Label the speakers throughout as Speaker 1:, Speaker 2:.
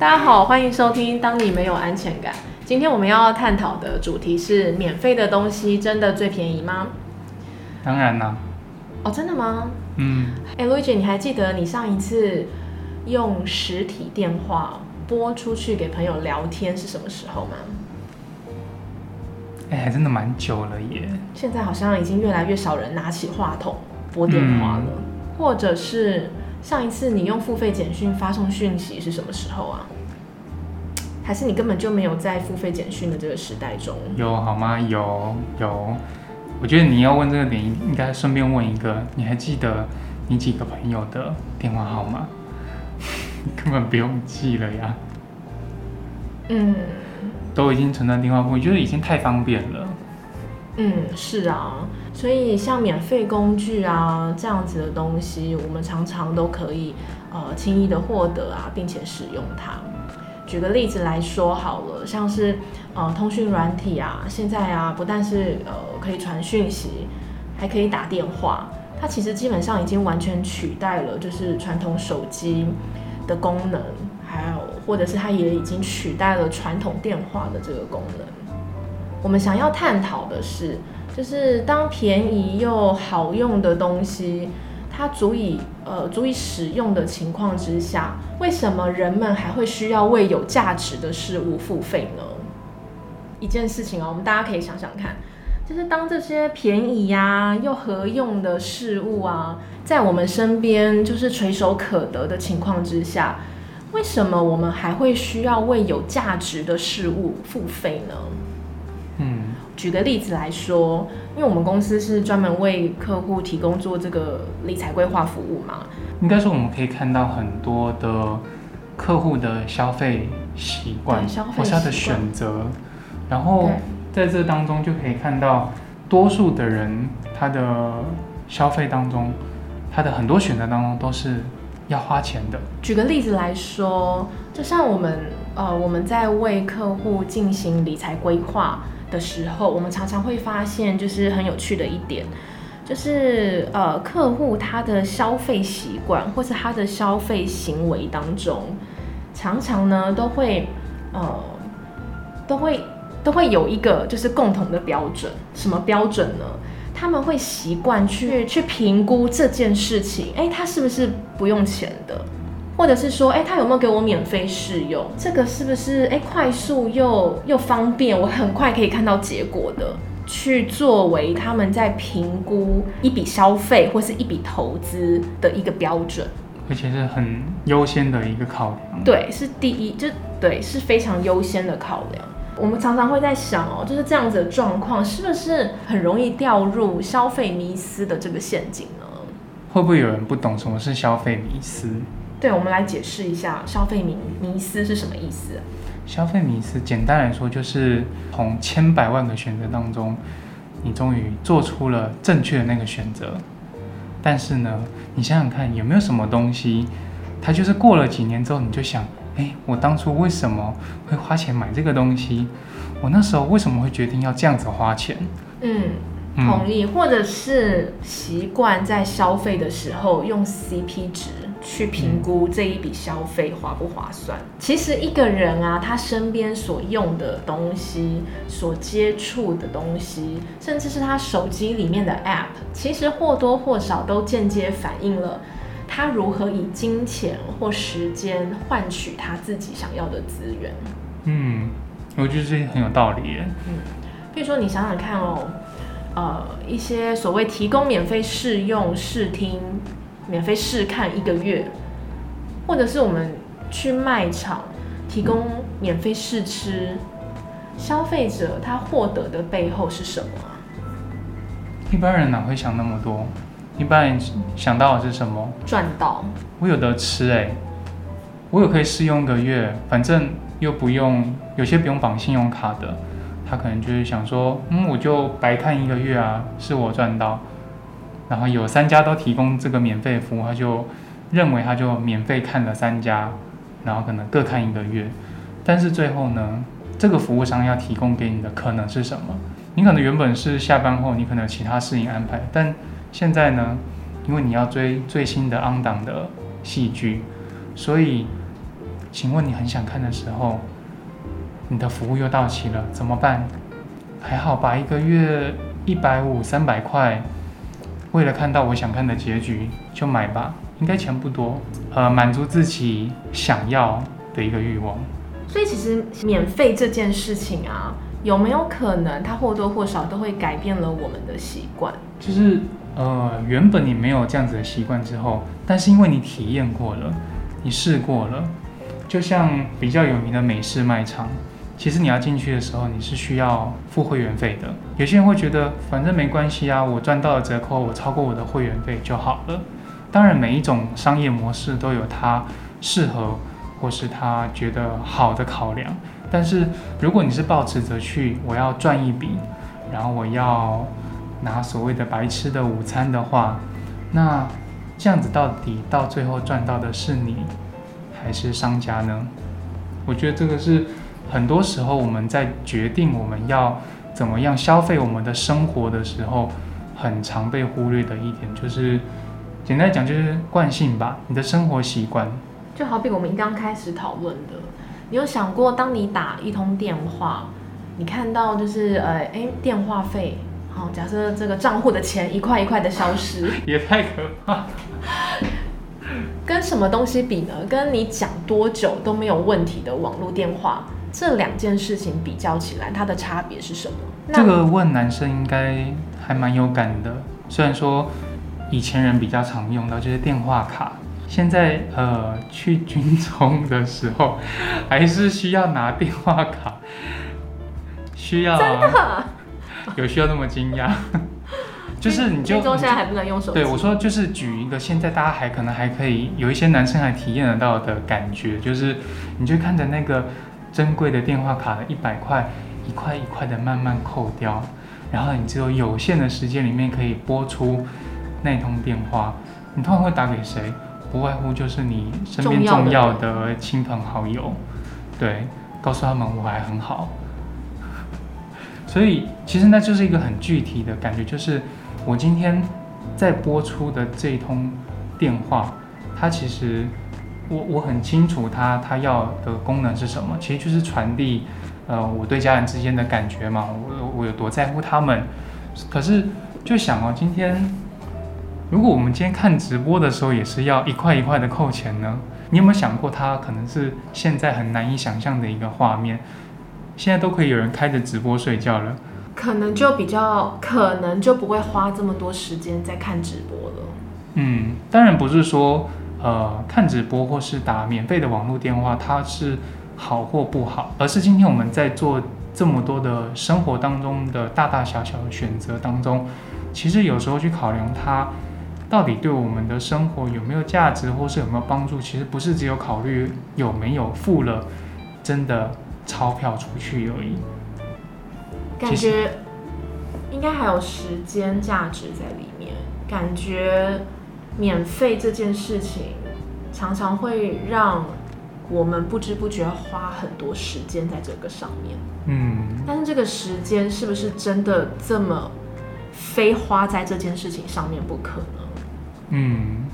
Speaker 1: 大家好，欢迎收听《当你没有安全感》。今天我们要探讨的主题是：免费的东西真的最便宜吗？
Speaker 2: 当然啦，
Speaker 1: 哦，真的吗？
Speaker 2: 嗯，
Speaker 1: 哎，，Luigi，，你还记得你上一次用实体电话拨出去给朋友聊天是什么时候吗？
Speaker 2: 哎、还真的蛮久了耶。
Speaker 1: 现在好像已经越来越少人拿起话筒拨电话了，或者是上一次你用付费简讯发送讯息是什么时候啊？还是你根本就没有在付费简讯的这个时代中？
Speaker 2: 有好吗？有有。我觉得你要问这个点，应该顺便问一个，你还记得你几个朋友的电话号码？根本不用记了呀，
Speaker 1: 嗯
Speaker 2: 都已经存在电话簿，我觉得已经太方便了。
Speaker 1: 嗯，是啊，所以像免费工具啊这样子的东西，我们常常都可以呃轻易的获得啊，并且使用它。举个例子来说好了，像是呃通讯软体啊，现在啊不但是呃可以传讯息，还可以打电话，它其实基本上已经完全取代了就是传统手机的功能，还有或者是它也已经取代了传统电话的这个功能。我们想要探讨的是，就是当便宜又好用的东西，它足以呃足以使用的情况之下，为什么人们还会需要为有价值的事物付费呢？一件事情哦，我们大家可以想想看，就是当这些便宜呀、又合用的事物啊，在我们身边就是垂手可得的情况之下，为什么我们还会需要为有价值的事物付费呢？
Speaker 2: 嗯，
Speaker 1: 举个例子来说，因为我们公司是专门为客户提供做这个理财规划服务嘛，
Speaker 2: 应该说我们可以看到很多的客户的消费习惯
Speaker 1: 消费
Speaker 2: 或是他的选择，然后在这当中就可以看到多数的人他的消费当中，他的很多选择当中都是要花钱的。
Speaker 1: 举个例子来说，就像我们呃我们在为客户进行理财规划的时候，我们常常会发现，就是很有趣的一点，就是呃客户他的消费习惯或是他的消费行为当中，常常呢都会呃都会都会有一个就是共同的标准，什么标准呢？他们会习惯去去评估这件事情，哎，他是不是不用钱的，或者是说，哎，他有没有给我免费试用？这个是不是哎快速又又方便，我很快可以看到结果的？去作为他们在评估一笔消费或是一笔投资的一个标准。
Speaker 2: 而且是很优先的一个考量。
Speaker 1: 对，是第一，就对，是非常优先的考量。我们常常会在想哦，就是这样子的状况，是不是很容易掉入消费迷思的这个陷阱呢？
Speaker 2: 会不会有人不懂什么是消费迷思？
Speaker 1: 对，我们来解释一下消费迷迷思是什么意思。
Speaker 2: 消费迷思简单来说就是从千百万个选择当中，你终于做出了正确的那个选择。但是呢，你想想看，有没有什么东西，它就是过了几年之后，你就想，哎，我当初为什么会花钱买这个东西？我那时候为什么会决定要这样子花钱？
Speaker 1: 嗯，同意，或者是习惯在消费的时候用 CP 值去评估这一笔消费划不划算。其实一个人啊，他身边所用的东西、所接触的东西，甚至是他手机里面的 App，其实或多或少都间接反映了他如何以金钱或时间换取他自己想要的资源。
Speaker 2: 嗯，我觉得这很有道理耶。
Speaker 1: 比如说，你想想看哦，呃，一些所谓提供免费试用、试听、免费试看一个月，或者是我们去卖场提供免费试吃，消费者他获得的背后是什么啊？
Speaker 2: 一般人哪会想那么多？一般人想到的是什么？
Speaker 1: 赚到，
Speaker 2: 我有得吃哎、我有可以试用一个月，反正又不用，有些不用绑信用卡的，他可能就是想说，嗯，我就白看一个月啊，是我赚到。然后有三家都提供这个免费服务，他就认为他就免费看了三家，然后可能各看一个月。但是最后呢，这个服务商要提供给你的可能是什么？你可能原本是下班后你可能有其他事情安排，但现在呢，因为你要追最新的 on 档的戏剧，所以请问你很想看的时候，你的服务又到期了，怎么办？还好吧，一个月一百五、三百块，为了看到我想看的结局就买吧，应该钱不多，呃，满足自己想要的一个欲望。
Speaker 1: 所以其实免费这件事情啊，有没有可能它或多或少都会改变了我们的习惯？
Speaker 2: 就是呃，原本你没有这样子的习惯之后，但是因为你体验过了，你试过了，就像比较有名的美式卖场。其实你要进去的时候，你是需要付会员费的。有些人会觉得，反正没关系啊，我赚到了折扣，我超过我的会员费就好了。当然，每一种商业模式都有它适合或是他觉得好的考量。但是，如果你是抱持着去我要赚一笔，然后我要拿所谓的白吃的午餐的话，那这样子到底到最后赚到的是你还是商家呢？我觉得这个是。很多时候，我们在决定我们要怎么样消费我们的生活的时候，很常被忽略的一点，就是简单讲，就是惯性吧。你的生活习惯，
Speaker 1: 就好比我们刚开始讨论的，你有想过，当你打一通电话，你看到就是呃，哎，电话费，好，假设这个账户的钱一块一块的消失，
Speaker 2: 也太可怕。
Speaker 1: 跟什么东西比呢？跟你讲多久都没有问题的网络电话。这两件事情比较起来，它的差别是什么？
Speaker 2: 这个问男生应该还蛮有感的。虽然说以前人比较常用到就是电话卡，现在呃去军中的时候还是需要拿电话卡，需要
Speaker 1: 真的
Speaker 2: 有需要那么惊讶？就是你就
Speaker 1: 军中现在还不能用手
Speaker 2: 机？对我说，就是举一个现在大家还可能还可以有一些男生还体验得到的感觉，就是你就看着那个。珍贵的电话卡的一百块，一块一块的慢慢扣掉，然后你只有有限的时间里面可以拨出那通电话，你通常会打给谁？不外乎就是你身边重要的亲朋好友，对，告诉他们我还很好。所以其实那就是一个很具体的感觉，就是我今天在播出的这一通电话，它其实。我我很清楚他他要的功能是什么，其实就是传递，呃，我对家人之间的感觉嘛，我我有多在乎他们。可是就想哦，今天如果我们今天看直播的时候也是要一块一块的扣钱呢？你有没有想过，它可能是现在很难以想象的一个画面？现在都可以有人开着直播睡觉了，
Speaker 1: 可能就比较可能就不会花这么多时间在看直播了。
Speaker 2: 嗯，当然不是说。呃，看直播或是打免费的网络电话，它是好或不好，而是今天我们在做这么多的生活当中的大大小小的选择当中，其实有时候去考量它到底对我们的生活有没有价值，或是有没有帮助，其实不是只有考虑有没有付了真的钞票出去而已。
Speaker 1: 感觉应该还有时间价值在里面，感觉。免费这件事情，常常会让我们不知不觉花很多时间在这个上面。嗯，但是这个时间是不是真的这么非花在这件事情上面不可呢？
Speaker 2: 嗯，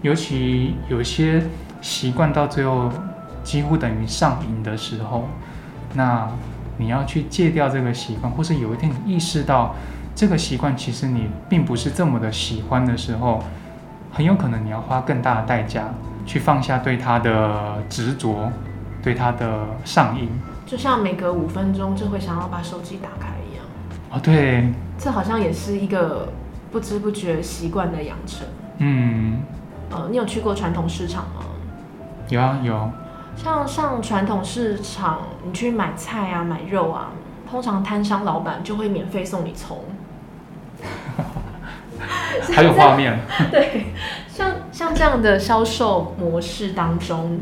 Speaker 2: 尤其有些习惯到最后几乎等于上瘾的时候，那你要去戒掉这个习惯，或是有一天你意识到这个习惯其实你并不是这么的喜欢的时候。很有可能你要花更大的代价去放下对他的执着，对他的上瘾，
Speaker 1: 就像每隔五分钟就会想要把手机打开一样。
Speaker 2: 哦，对，
Speaker 1: 这好像也是一个不知不觉习惯的养成。嗯，呃，你有去过传统市场吗？
Speaker 2: 有啊，有。
Speaker 1: 像上传统市场，你去买菜啊、买肉啊，通常摊商老板就会免费送你葱。
Speaker 2: 还有画面，
Speaker 1: 对，像像这样的销售模式当中，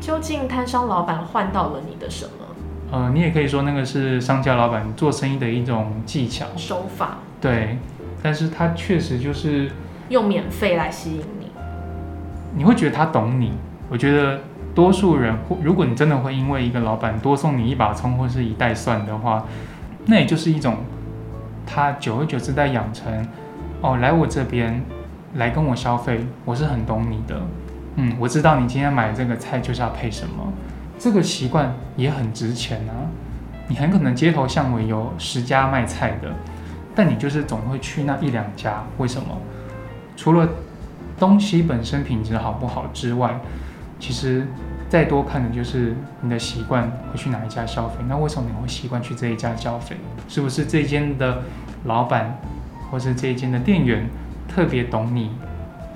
Speaker 1: 究竟摊商老板换到了你的什么？
Speaker 2: 呃，你也可以说那个是商家老板做生意的一种技巧
Speaker 1: 手法。
Speaker 2: 对，但是他确实就是
Speaker 1: 用免费来吸引你，
Speaker 2: 你会觉得他懂你。我觉得多数人，如果你真的会因为一个老板多送你一把葱或是一袋蒜的话，那也就是一种他久而久之在养成。哦，来我这边来跟我消费，我是很懂你的。嗯，我知道你今天买这个菜就是要配什么，这个习惯也很值钱啊。你很可能街头巷尾有十家卖菜的，但你就是总会去那一两家，为什么？除了东西本身品质好不好之外，其实再多看的就是你的习惯会去哪一家消费。那为什么你会习惯去这一家消费？是不是这间的老板或是这一间的店员特别懂你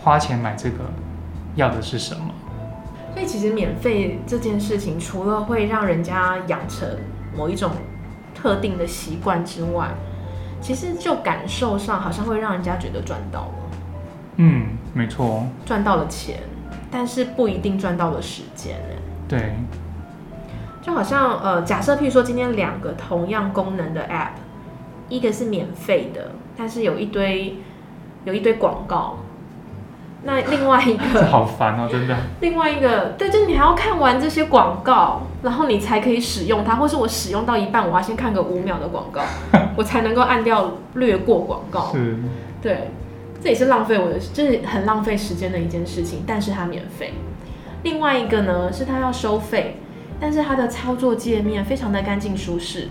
Speaker 2: 花钱买这个要的是什么？
Speaker 1: 所以其实免费这件事情，除了会让人家养成某一种特定的习惯之外，其实就感受上好像会让人家觉得赚到了，
Speaker 2: 嗯，没错，
Speaker 1: 赚到了钱，但是不一定赚到了时间欸。
Speaker 2: 对，
Speaker 1: 就好像呃，假设譬如说今天两个同样功能的 App，一个是免费的，但是有一堆有一堆广告，那另外一个
Speaker 2: 好烦哦，真的。
Speaker 1: 另外一个对，就是你还要看完这些广告，然后你才可以使用它，或是我使用到一半，我要先看个五秒的广告，我才能够按掉略过广告。
Speaker 2: 是，
Speaker 1: 对，这也是浪费我的，就是很浪费时间的一件事情，但是它免费。另外一个呢，是它要收费，但是它的操作界面非常的干净舒适，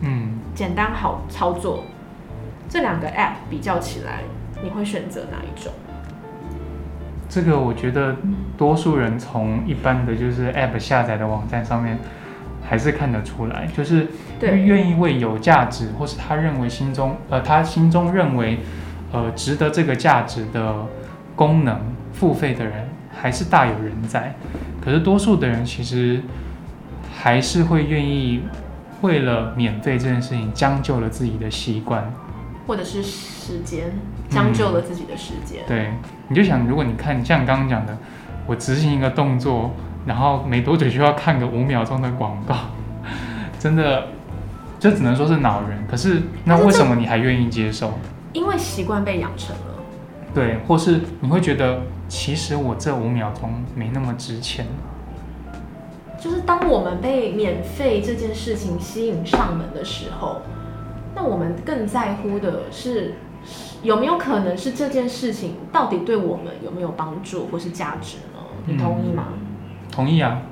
Speaker 2: 嗯，
Speaker 1: 简单好操作。这两个 App 比较起来，你会选择哪一种？
Speaker 2: 这个我觉得多数人从一般的就是 App 下载的网站上面，还是看得出来，就是愿意为有价值，或是他认为心中呃他心中认为呃值得这个价值的功能付费的人，还是大有人在。可是多数的人其实还是会愿意为了免费这件事情将就了自己的习惯。
Speaker 1: 或者是时间，将就了自己的时间。
Speaker 2: 对，你就想，如果你看像你刚刚讲的，我执行一个动作，然后没多久就要看个五秒钟的广告，真的，就只能说是恼人。可是那为什么你还愿意接受？
Speaker 1: 因为习惯被养成了。
Speaker 2: 对，或是你会觉得，其实我这五秒钟没那么值钱。
Speaker 1: 就是当我们被免费这件事情吸引上门的时候，那我们更在乎的是有没有可能是这件事情到底对我们有没有帮助或是价值呢？你同意吗？
Speaker 2: 同意啊，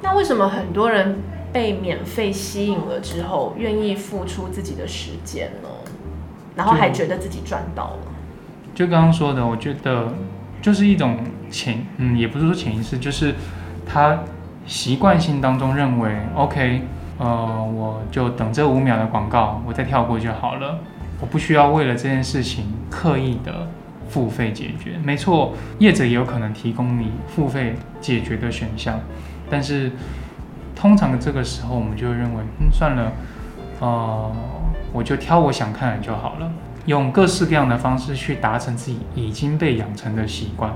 Speaker 1: 那为什么很多人被免费吸引了之后，愿意付出自己的时间呢？然后还觉得自己赚到了？
Speaker 2: 就刚刚说的，我觉得就是一种潜，嗯，也不是说潜意识，就是他习惯性当中认为，OK，呃，我就等这五秒的广告，我再跳过就好了，我不需要为了这件事情刻意的付费解决。没错，业者也有可能提供你付费解决的选项，但是通常这个时候我们就认为，嗯，算了，呃，我就挑我想看的就好了。用各式各样的方式去达成自己已经被养成的习惯。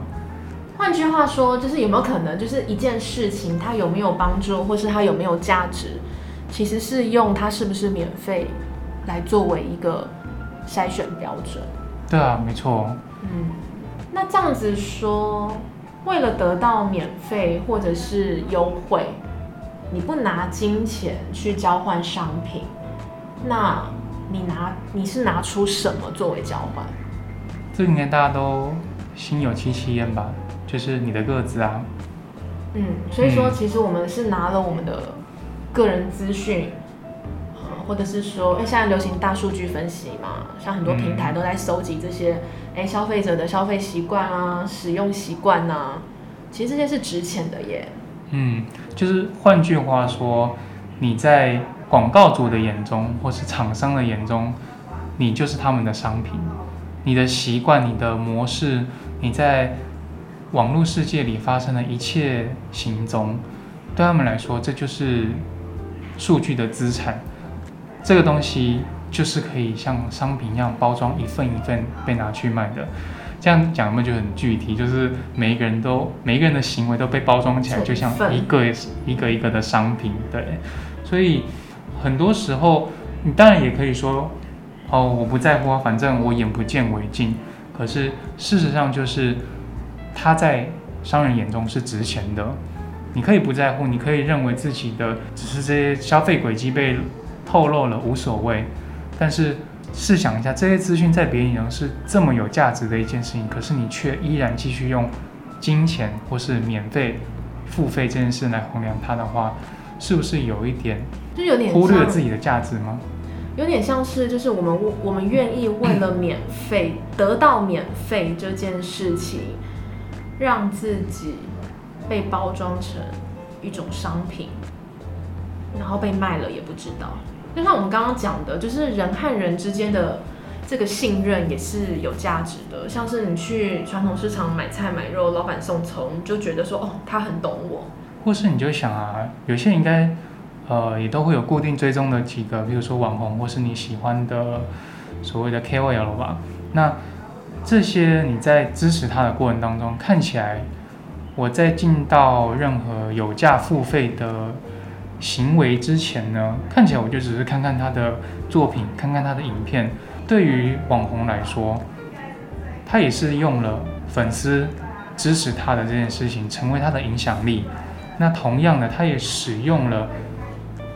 Speaker 1: 换句话说，就是有没有可能，就是一件事情它有没有帮助，或是它有没有价值，其实是用它是不是免费来作为一个筛选标准。
Speaker 2: 对啊，没错。
Speaker 1: 嗯，那这样子说，为了得到免费或者是优惠，你不拿金钱去交换商品，那你拿你是拿出什么作为交换？
Speaker 2: 这应该大家都心有戚戚焉吧？就是你的个子啊，
Speaker 1: 嗯，所以说
Speaker 2: 嗯
Speaker 1: 其实我们是拿了我们的个人资讯，呃，或者是说，哎，现在流行大数据分析嘛，像很多平台都在收集这些，哎，消费者的消费习惯啊、使用习惯啊，其实这些是值钱的耶。
Speaker 2: 嗯，就是换句话说，你在广告主的眼中，或是厂商的眼中，你就是他们的商品。你的习惯、你的模式，你在网络世界里发生的一切行踪，对他们来说，这就是数据的资产。这个东西就是可以像商品一样包装一份一份被拿去卖的。这样讲有没有就很具体？就是每一个人都每一个人的行为都被包装起来，就像一个一个一个的商品。对，所以很多时候你当然也可以说，哦，我不在乎啊，反正我眼不见为净。可是事实上就是，它在商人眼中是值钱的。你可以不在乎，你可以认为自己的只是这些消费轨迹被透露了无所谓，但是试想一下，这些资讯在别人眼中是这么有价值的一件事情，可是你却依然继续用金钱或是免费付费这件事来衡量它的话，是不是有一点
Speaker 1: 就有点
Speaker 2: 忽略
Speaker 1: 像
Speaker 2: 自己的价值吗？
Speaker 1: 有点像是，就是我们我们愿意为了免费得到免费这件事情，让自己被包装成一种商品，然后被卖了也不知道。就像我们刚刚讲的，就是人和人之间的这个信任也是有价值的。像是你去传统市场买菜买肉，老板送葱，你就觉得说哦，他很懂我。
Speaker 2: 或是你就想啊，有些人应该呃也都会有固定追踪的几个，比如说网红或是你喜欢的所谓的 KOL 吧。那这些你在支持他的过程当中，看起来我在进到任何有价付费的行为之前呢，看起来我就只是看看他的作品，看看他的影片。对于网红来说，他也是用了粉丝支持他的这件事情，成为他的影响力。那同样的，他也使用了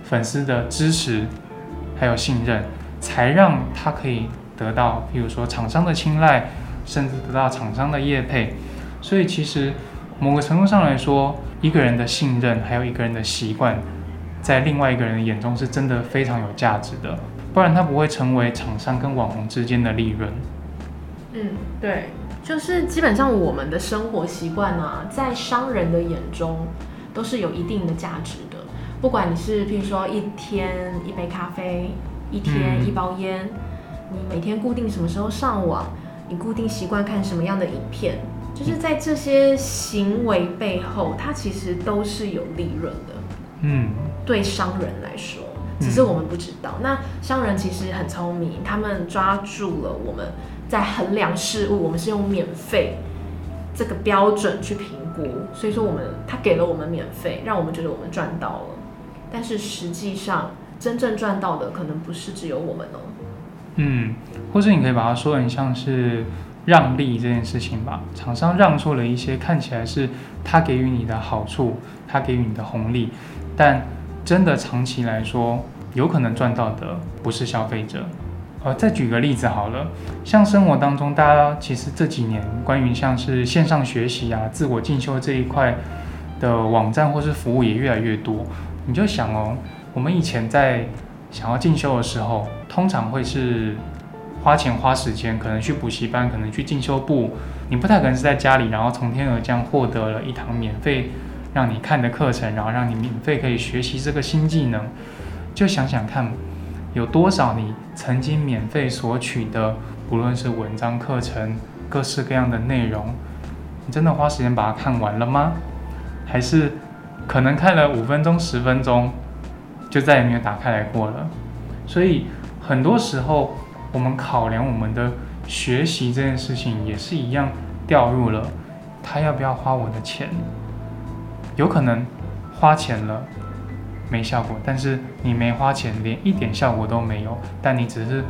Speaker 2: 粉丝的支持，还有信任，才让他可以得到，比如说厂商的青睐，甚至得到厂商的业配。所以其实某个程度上来说，一个人的信任，还有一个人的习惯，在另外一个人的眼中是真的非常有价值的，不然他不会成为厂商跟网红之间的利润。
Speaker 1: 嗯，对，就是基本上我们的生活习惯啊，在商人的眼中都是有一定的价值的。不管你是譬如说一天一杯咖啡，一天
Speaker 2: 嗯
Speaker 1: 一包烟，你每天固定什么时候上网，你固定习惯看什么样的影片，就是在这些行为背后，它其实都是有利润的。
Speaker 2: 嗯，
Speaker 1: 对商人来说，只是我们不知道。那商人其实很聪明，他们抓住了我们在衡量事物，我们是用免费这个标准去评估，所以说我们他给了我们免费，让我们觉得我们赚到了。但是实际上，真正赚到的可能不是只有我们哦。
Speaker 2: 嗯，或是你可以把它说很像是让利这件事情吧。厂商让出了一些看起来是他给予你的好处，他给予你的红利，但真的长期来说，有可能赚到的不是消费者。呃，再举个例子好了，像生活当中，大家其实这几年关于像是线上学习啊、自我进修这一块的网站或是服务也越来越多。你就想哦，我们以前在想要进修的时候，通常会是花钱花时间，可能去补习班，可能去进修部，你不太可能是在家里，然后从天而降获得了一堂免费让你看的课程，然后让你免费可以学习这个新技能。就想想看，有多少你曾经免费索取的，不论是文章、课程，各式各样的内容，你真的花时间把它看完了吗？还是可能看了五分钟、十分钟，就再也没有打开来过了？所以很多时候，我们考量我们的学习这件事情，也是一样掉入了他要不要花我的钱。有可能花钱了没效果，但是你没花钱，连一点效果都没有，但你只是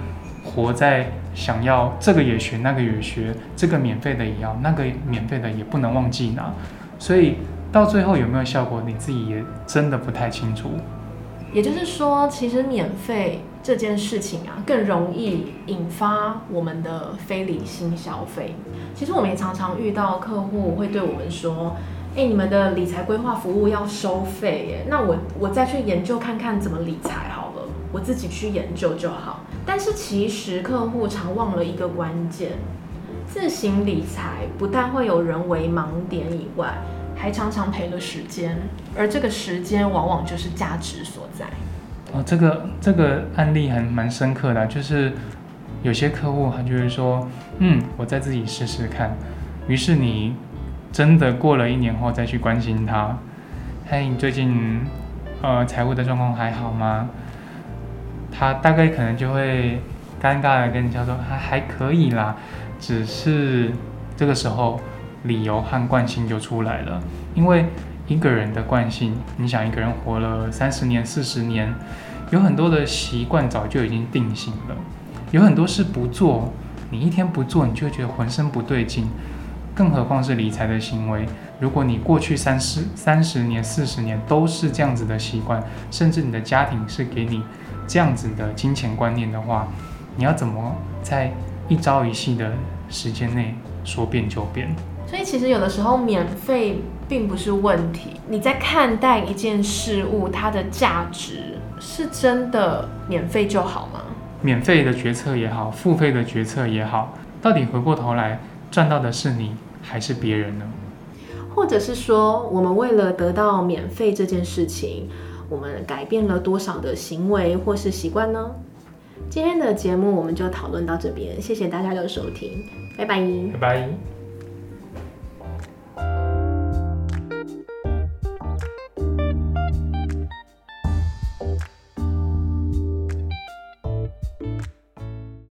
Speaker 2: 活在想要这个也学，那个也学，这个免费的也要，那个免费的也不能忘记拿，所以到最后有没有效果，你自己也真的不太清楚。
Speaker 1: 也就是说，其实免费这件事情啊，更容易引发我们的非理性消费。其实我们也常常遇到客户会对我们说：“哎、你们的理财规划服务要收费耶，那我我再去研究看看怎么理财好了，我自己去研究就好。”但是其实客户常忘了一个关键：自行理财不但会有人为盲点以外，还常常赔了时间，而这个时间往往就是价值所在。
Speaker 2: 哦，这个这个案例还蛮深刻的，就是有些客户他就会说，嗯，我再自己试试看。于是你真的过了一年后再去关心他，嘿，你最近呃财务的状况还好吗？他大概可能就会尴尬的跟你讲说，还还可以啦，只是这个时候理由和惯性就出来了，因为一个人的惯性，你想一个人活了三十年、四十年，有很多的习惯早就已经定型了，有很多事不做，你一天不做，你就会觉得浑身不对劲，更何况是理财的行为。如果你过去三十三十年、四十年都是这样子的习惯，甚至你的家庭是给你这样子的金钱观念的话，你要怎么在一朝一夕的时间内说变就变？
Speaker 1: 所以其实有的时候免费并不是问题，你在看待一件事物，它的价值是真的免费就好吗？
Speaker 2: 免费的决策也好，付费的决策也好，到底回过头来赚到的是你还是别人呢？
Speaker 1: 或者是说，我们为了得到免费这件事情，我们改变了多少的行为或是习惯呢？今天的节目我们就讨论到这边，谢谢大家的收听，拜拜。
Speaker 2: 拜拜。